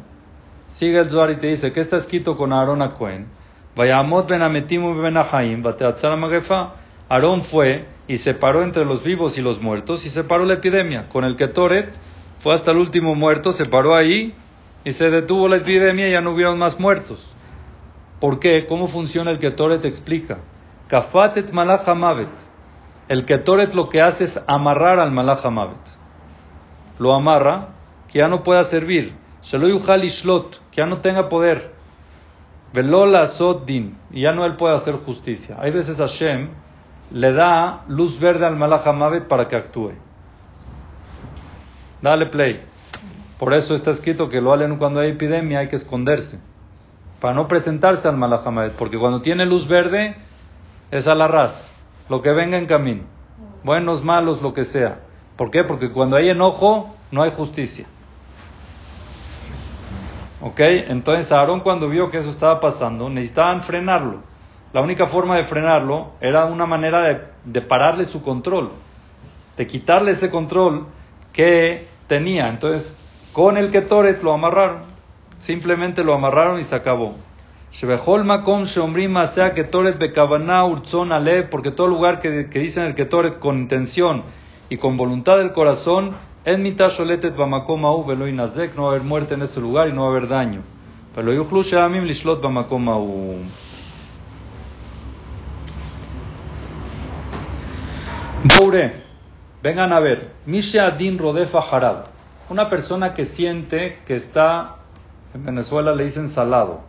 sigue el Zohar y te dice, ¿qué está escrito con Aaron a Cohen? Vayamot ben ametimu ben ahaim. Aarón fue y separó entre los vivos y los muertos y separó la epidemia. Con el ketoret fue hasta el último muerto, se paró ahí y se detuvo la epidemia y ya no hubieron más muertos. ¿Por qué? ¿Cómo funciona el Ketoret? Explica. Kafatet malach mavet. El Ketoret lo que hace es amarrar al malach mavet. Lo amarra, que ya no pueda servir. Shelo yuchal ishlot, que ya no tenga poder. Velola din, y ya no él puede hacer justicia. Hay veces Hashem le da luz verde al malach para que actúe. Dale play. Por eso está escrito que lo halen cuando hay epidemia hay que esconderse para no presentarse al Malahamed, porque cuando tiene luz verde es al arras, lo que venga en camino, buenos, malos, lo que sea. ¿Por qué? Porque cuando hay enojo no hay justicia. ¿Ok? Entonces Aarón cuando vio que eso estaba pasando, necesitaban frenarlo. La única forma de frenarlo era una manera de, pararle su control, de quitarle ese control que tenía. Entonces, con el Ketoret lo amarraron. Simplemente lo amarraron y se acabó. porque todo lugar que, dicen el ketoret con intención y con voluntad del corazón, en mitad sholetet bamakomau velo no va a haber muerte en ese lugar y no va a haber daño. Pero yuchlu sheamim lishlot bamakomau. Boure, vengan a ver, Misha Adin Rodefa Harad, una persona que siente que está en Venezuela le dicen salado.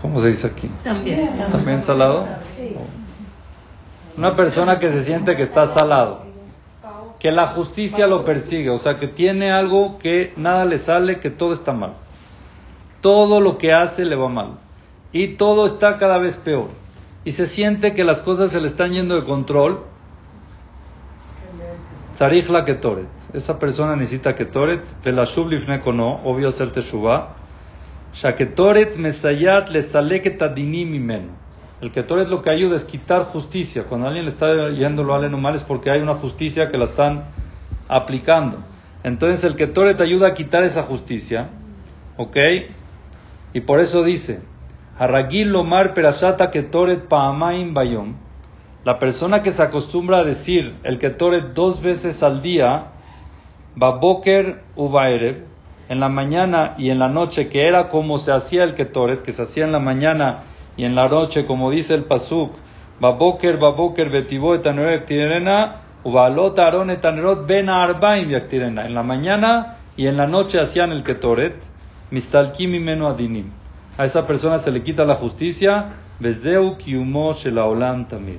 ¿Cómo se dice aquí? También. ¿También salado? Una persona que se siente que está salado. Que la justicia lo persigue. O sea, que tiene algo que nada le sale, que todo está mal. Todo lo que hace le va mal. Y todo está cada vez peor. Y se siente que las cosas se le están yendo de control Tzarich la ketoret. Esa persona necesita ketoret. Velashuv lifneko no, obvio hacer teshuva. Shaketoret mesayat le adinim. El ketoret lo que ayuda es quitar justicia. Cuando alguien le está yendo lo ale mal es porque hay una justicia que la están aplicando. Entonces el ketoret ayuda a quitar esa justicia. ¿Ok? Y por eso dice, Haragil lomar perashata ketoret paamaim bayom. La persona que se acostumbra a decir el Ketoret dos veces al día, Baboker Ubaerev, en la mañana y en la noche, que era como se hacía el Ketoret, que se hacía en la mañana y en la noche, como dice el Pasuk, Baboker, Baboker, Betibo, tirena Ubalot Aaron etanerot ben arbaim yaktirena. En la mañana y en la noche hacían el ketoret, mistalkim imenu adinim. A esa persona se le quita la justicia, bezdeu kiumo shelaolam tamid.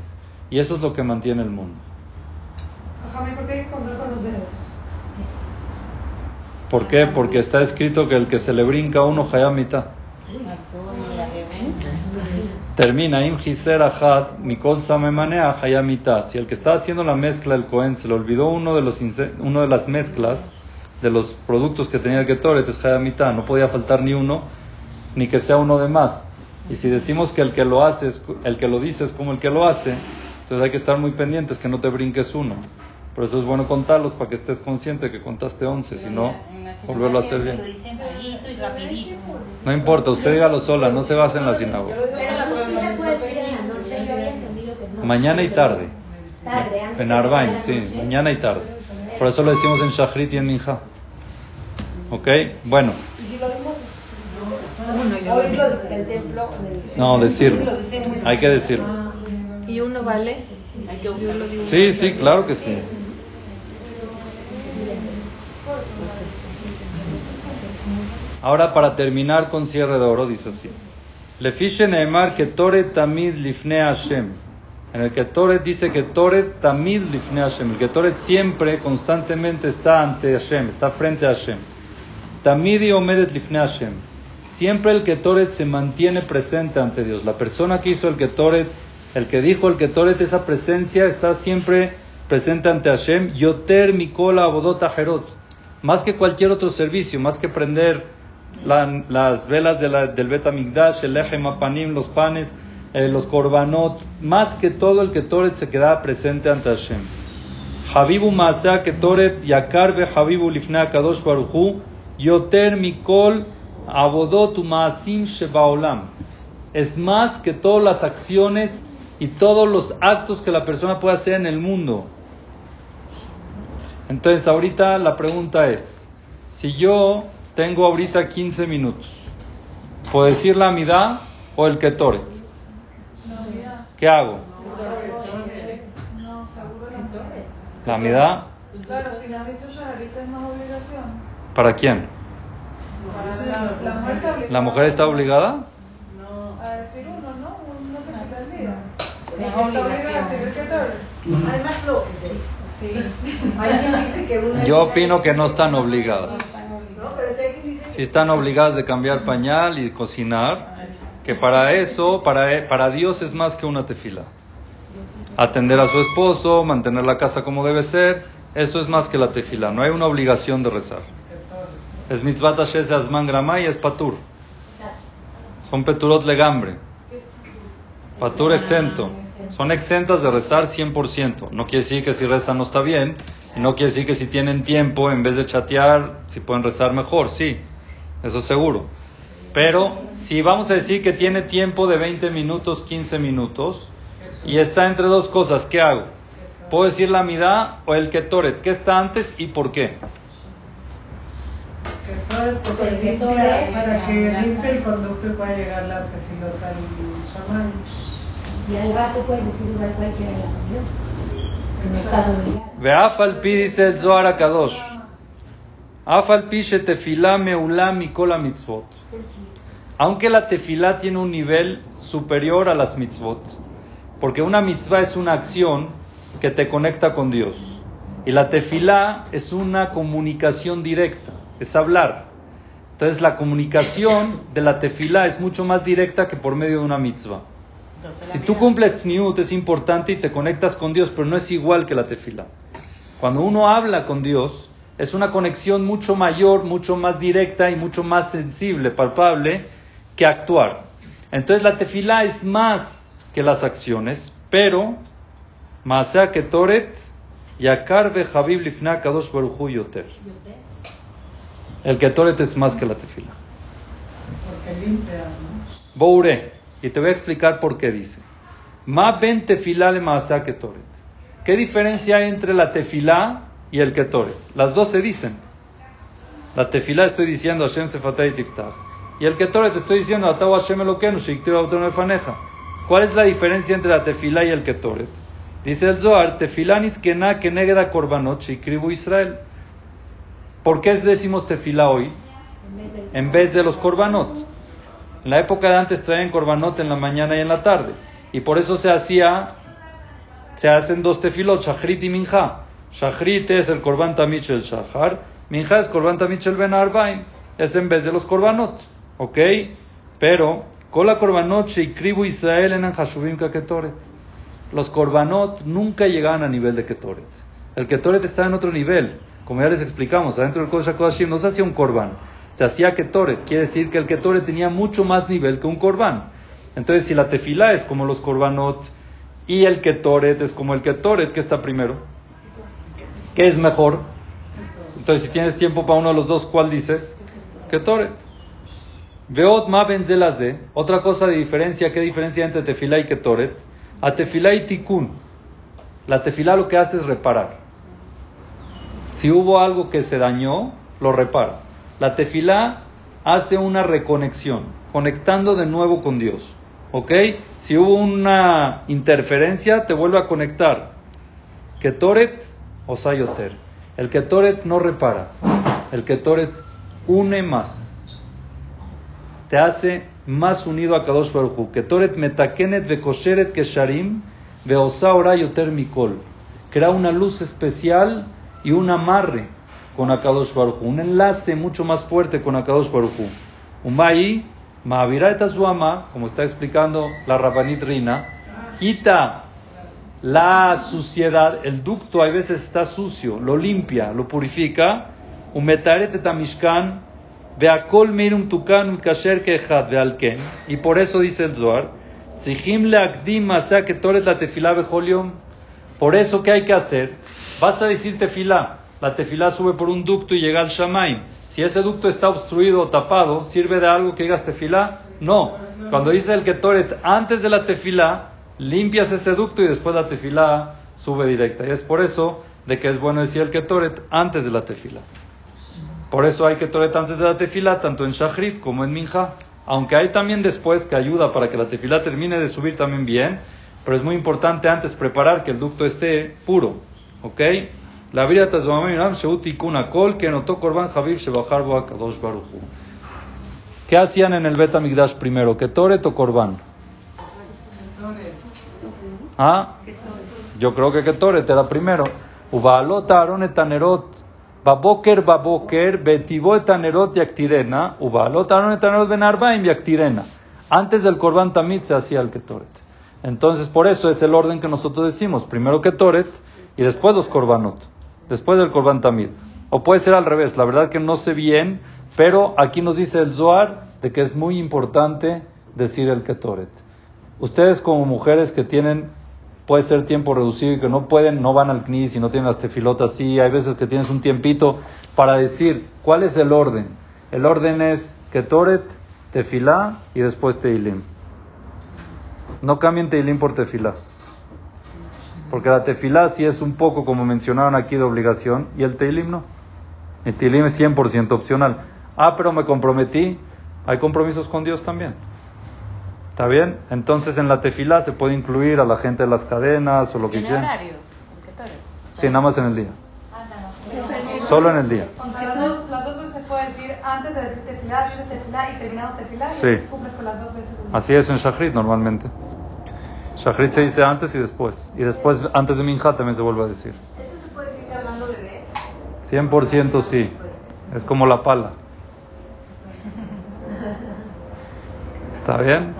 Y eso es lo que mantiene el mundo. ¿por qué hay que contar con los dedos? ¿Por qué? Porque está escrito que el que se le brinca a uno, hayamita. Termina, im mikol samemanea hayamita. Si el que está haciendo la mezcla, el Cohen, se le olvidó uno de, los uno de las mezclas de los productos que tenía el Ketoret, es hayamita. No podía faltar ni uno, ni que sea uno de más. Y si decimos que el que lo hace, es, el que lo dice es como el que lo hace, entonces hay que estar muy pendientes que no te brinques uno. Por eso es bueno contarlos para que estés consciente que contaste 11, si no, volverlo a hacer bien. No importa, usted dígalo sola, no se base en la sinagoga. Mañana y tarde. En Arbaim, sí, mañana y tarde. Por eso lo decimos en Shachrit y en Minja. ¿Ok? Bueno, Y si lo vimos Uno y otro. Oírlo del templo, en el- no, decirlo. Hay que decirlo. ¿Y uno vale? Hay que buscarlo de uno. Sí, sí, claro que sí. Ahora para terminar con cierre de oro dice así. Le fiche Neemar que Tore tamid lifne Hashem. En el que Toret dice que Toret tamid lifne Hashem. El que Toret siempre, constantemente está ante Hashem, está frente a Hashem. Tamid y omedet lifne Hashem. Siempre el que Toret se mantiene presente ante Dios. La persona que hizo el que Toret, el que dijo el que Toret, esa presencia está siempre presente ante Hashem. Yoter mikola abodot ajerot. Más que cualquier otro servicio, más que prender la- las velas de la- del Betamigdash, el eje mapanim, los panes, eh, los korbanot, más que todo el que Toret se quedaba presente ante Hashem. Habibu Maasea Ketoret Yakar Habibu Lifnei Kadosh Baruchu Yoter Mikol Abodot Maasim Shebaolam. Es más que todas las acciones y todos los actos que la persona puede hacer en el mundo. Entonces, ahorita la pregunta es: si yo tengo ahorita 15 minutos, ¿puedo decir la amidad o el Ketoret? ¿Qué hago? ¿La amidad? Claro, si no has dicho Shaharit es más obligación. ¿Para quién? La, mujer está obligada ¿La mujer está obligada? a decir uno, ¿no? Uno se quita el día. Está obligada a. Hay más bloques. Sí. Hay quien dice que una Yo opino que no están obligadas. No, si están obligadas de cambiar pañal y cocinar, que para eso, para, para Dios es más que una tefila. Atender a su esposo, mantener la casa como debe ser, eso es más que la tefila. No hay una obligación de rezar. Es mitzvah tashes asman y es patur. Son peturot legambre. Patur exento. Son exentas de rezar 100%. No quiere decir que si rezan no está bien. Y no quiere decir que si tienen tiempo, en vez de chatear, si pueden rezar mejor. Sí, eso seguro. Pero si vamos a decir que tiene tiempo de 20 minutos, 15 minutos, y está entre dos cosas, ¿qué hago? ¿Puedo decir la midá o el ketoret? ¿Qué está antes y por qué? Porque Ketoret- para que limpie el conducto y pueda llegar la tefilota al shaman. Y al rato puedes decir igual cualquiera de la pi dice el Zohar pi tefilá meulá mikol mitzvot. Aunque la tefilá tiene un nivel superior a las mitzvot, porque una mitzvah es una acción que te conecta con Dios. Y la tefilá es una comunicación directa, es hablar. Entonces la comunicación de la tefilá es mucho más directa que por medio de una mitzvah. Si tú cumples tzniut es importante y te conectas con Dios, pero no es igual que la tefila. Cuando uno habla con Dios, es una conexión mucho mayor, mucho más directa y mucho más sensible, palpable, que actuar. Entonces la tefila es más que las acciones, pero Maasea Ketoret Yakar Lifna Kadosh Baruchu Yoter. El Ketoret es más que la tefila. Porque limpia, ¿no? Boure. Y te voy a explicar por qué dice. Ma ben tefilá le ketoret. ¿Qué diferencia hay entre la tefilá y el ketoret? Las dos se dicen. La tefilá estoy diciendo Hashem sefatay tiftach. Y el ketoret estoy diciendo Atahu Hashem elokenu efaneja. ¿Cuál es la diferencia entre la tefilá y el ketoret? Dice el Zohar, tefilanit kena kenegeda korbanot shikribu Israel. ¿Por qué decimos tefila hoy? En vez de los korbanot. En la época de antes traían korbanot en la mañana y en la tarde. Y por eso se hacía, se hacen dos tefilot, shachrit y minja. Shachrit es el korban tamich el shachar, minja es korban tamich el ben arbaim. Es en vez de los korbanot. ¿Ok? Pero, con la korbanot shikribu Israel en hashuvim kaketoret. Los korbanot nunca llegaban a nivel de ketoret. El ketoret está en otro nivel. Como ya les explicamos, adentro del Kodesh no se hacía un korban, se hacía ketoret. Quiere decir que el ketoret tenía mucho más nivel que un korban. Entonces, si la tefila es como los korbanot y el ketoret es como el ketoret, ¿qué está primero? ¿Qué es mejor? Entonces, si tienes tiempo para uno de los dos, ¿cuál dices? Ketoret. Veot ma benzelaze. Otra cosa de diferencia, ¿qué diferencia entre tefila y ketoret? A tefila y tikkun. La tefila lo que hace es reparar. Si hubo algo que se dañó, lo repara. La tefila hace una reconexión, conectando de nuevo con Dios. ¿Ok? Si hubo una interferencia, te vuelve a conectar. Ketoret o Sayoter. El Ketoret no repara. El Ketoret une más. Te hace más unido a Kadosh Baruj. Ketoret metakenet vekosheret kesharim veosa ora yoter mikol. Crea una luz especial y un amarre con Akadosh Baruj. Un enlace mucho más fuerte con Akadosh Baruj Hu. Umay, Mahavirat Azuama, como está explicando la Rabbanit Rina, quita la suciedad, el ducto a veces está sucio, lo limpia, lo purifica, umetaret tamishkan, veakol mirum tukan kasher kehad vealken, y por eso dice el Zohar, tzihim leakdim asa ketoret la tefilá bejoliom, por eso ¿qué hay que hacer? Basta decir tefilá, la tefilá sube por un ducto y llega al shamaim. Si ese ducto está obstruido o tapado, ¿sirve de algo que digas tefilá? No. Cuando dice el ketoret antes de la tefilá, limpias ese ducto y después la tefilá sube directa. Y es por eso de que es bueno decir el ketoret antes de la tefilá. Por eso hay ketoret antes de la tefilá, tanto en shachrit como en minja. Aunque hay también después que ayuda para que la tefilá termine de subir también bien, pero es muy importante antes preparar que el ducto esté puro. ¿Ok? La vida Tazomamiram Sheuti Kuna Kol que notó Korban Javib Shebajar Kadosh Baruchu. ¿Qué hacían en el Bet Amigdash primero? ¿Ketoret o Korban? ¿Ah? Yo creo que Ketoret era primero. Ubalot Aaron etanerot. Baboker baboker betivo etanerot yaktirena. Ubalot Aaron etanerot ben arbaim yaktirena. Antes del Korban Tamid se hacía el Ketoret. Entonces, por eso es el orden que nosotros decimos. Primero Ketoret y después los Korbanot. Después del Korban Tamid. O puede ser al revés. La verdad que no sé bien, pero aquí nos dice el Zohar de que es muy importante decir el Ketoret. Ustedes como mujeres que tienen, puede ser tiempo reducido y que no pueden, no van al CNIS y no tienen las tefilotas así, hay veces que tienes un tiempito para decir cuál es el orden. El orden es Ketoret, Tefilá y después Teilim. No cambien Teilim por Tefilá. Porque la Tefilá sí es un poco, como mencionaron aquí, de obligación y el Teilim no. El Teilim es 100% opcional. Ah, pero me comprometí. Hay compromisos con Dios también. ¿Está bien? Entonces en la tefilá se puede incluir a la gente de las cadenas o lo que ¿Tiene quieran. horario? Sí, nada más en el día. Solo en el día. Las dos, las dos veces se puede decir antes de decir tefilá, tefilá y terminado tefilá Sí. y cumples con las dos veces. Así es en Shachrit normalmente. Shachrit se dice antes y después. Y después, antes de Minja también se vuelve a decir. ¿Esto se puede decir hablando bebé? 100% sí. Es como la pala. ¿Está bien?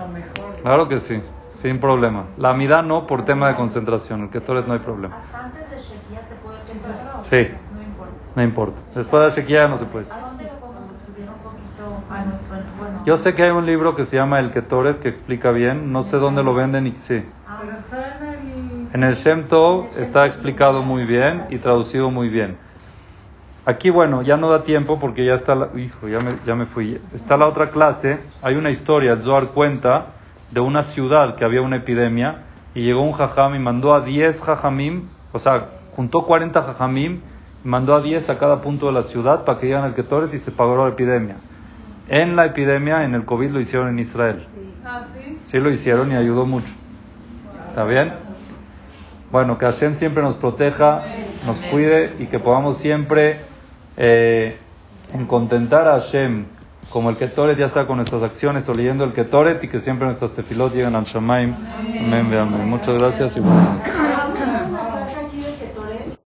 Claro que sí. Sin problema. La amidad no por tema de concentración. El ketoret no hay problema. Hasta antes de Shekia se puede pensar. Sí. No importa. No importa. Después de sequía no se puede. ¿A dónde lo podemos estudiar un poquito a nuestro bueno? Yo sé que hay un libro que se llama El Ketoret que explica bien. No sé dónde lo venden y sí. Está en el. En el Shem Tov está explicado muy bien y traducido muy bien. Aquí, bueno, ya no da tiempo porque ya está la... Hijo, ya me, ya me fui. Está la otra clase. Hay una historia, el Zohar cuenta, de una ciudad que había una epidemia y llegó un jajam y mandó a 10 jajamim, o sea, juntó 40 jajamim y mandó a 10 a cada punto de la ciudad para que llegan al Ketoret y se pagó la epidemia. En la epidemia, en el COVID, lo hicieron en Israel. Ah, sí. Sí lo hicieron y ayudó mucho. ¿Está bien? Bueno, que Hashem siempre nos proteja, nos cuide y que podamos siempre eh, en contentar a Hashem como el Ketoret, ya sea con nuestras acciones o leyendo el Ketoret y que siempre nuestros tefilot lleguen al Shamaim. Amén, amén. Muchas gracias y buenas noches.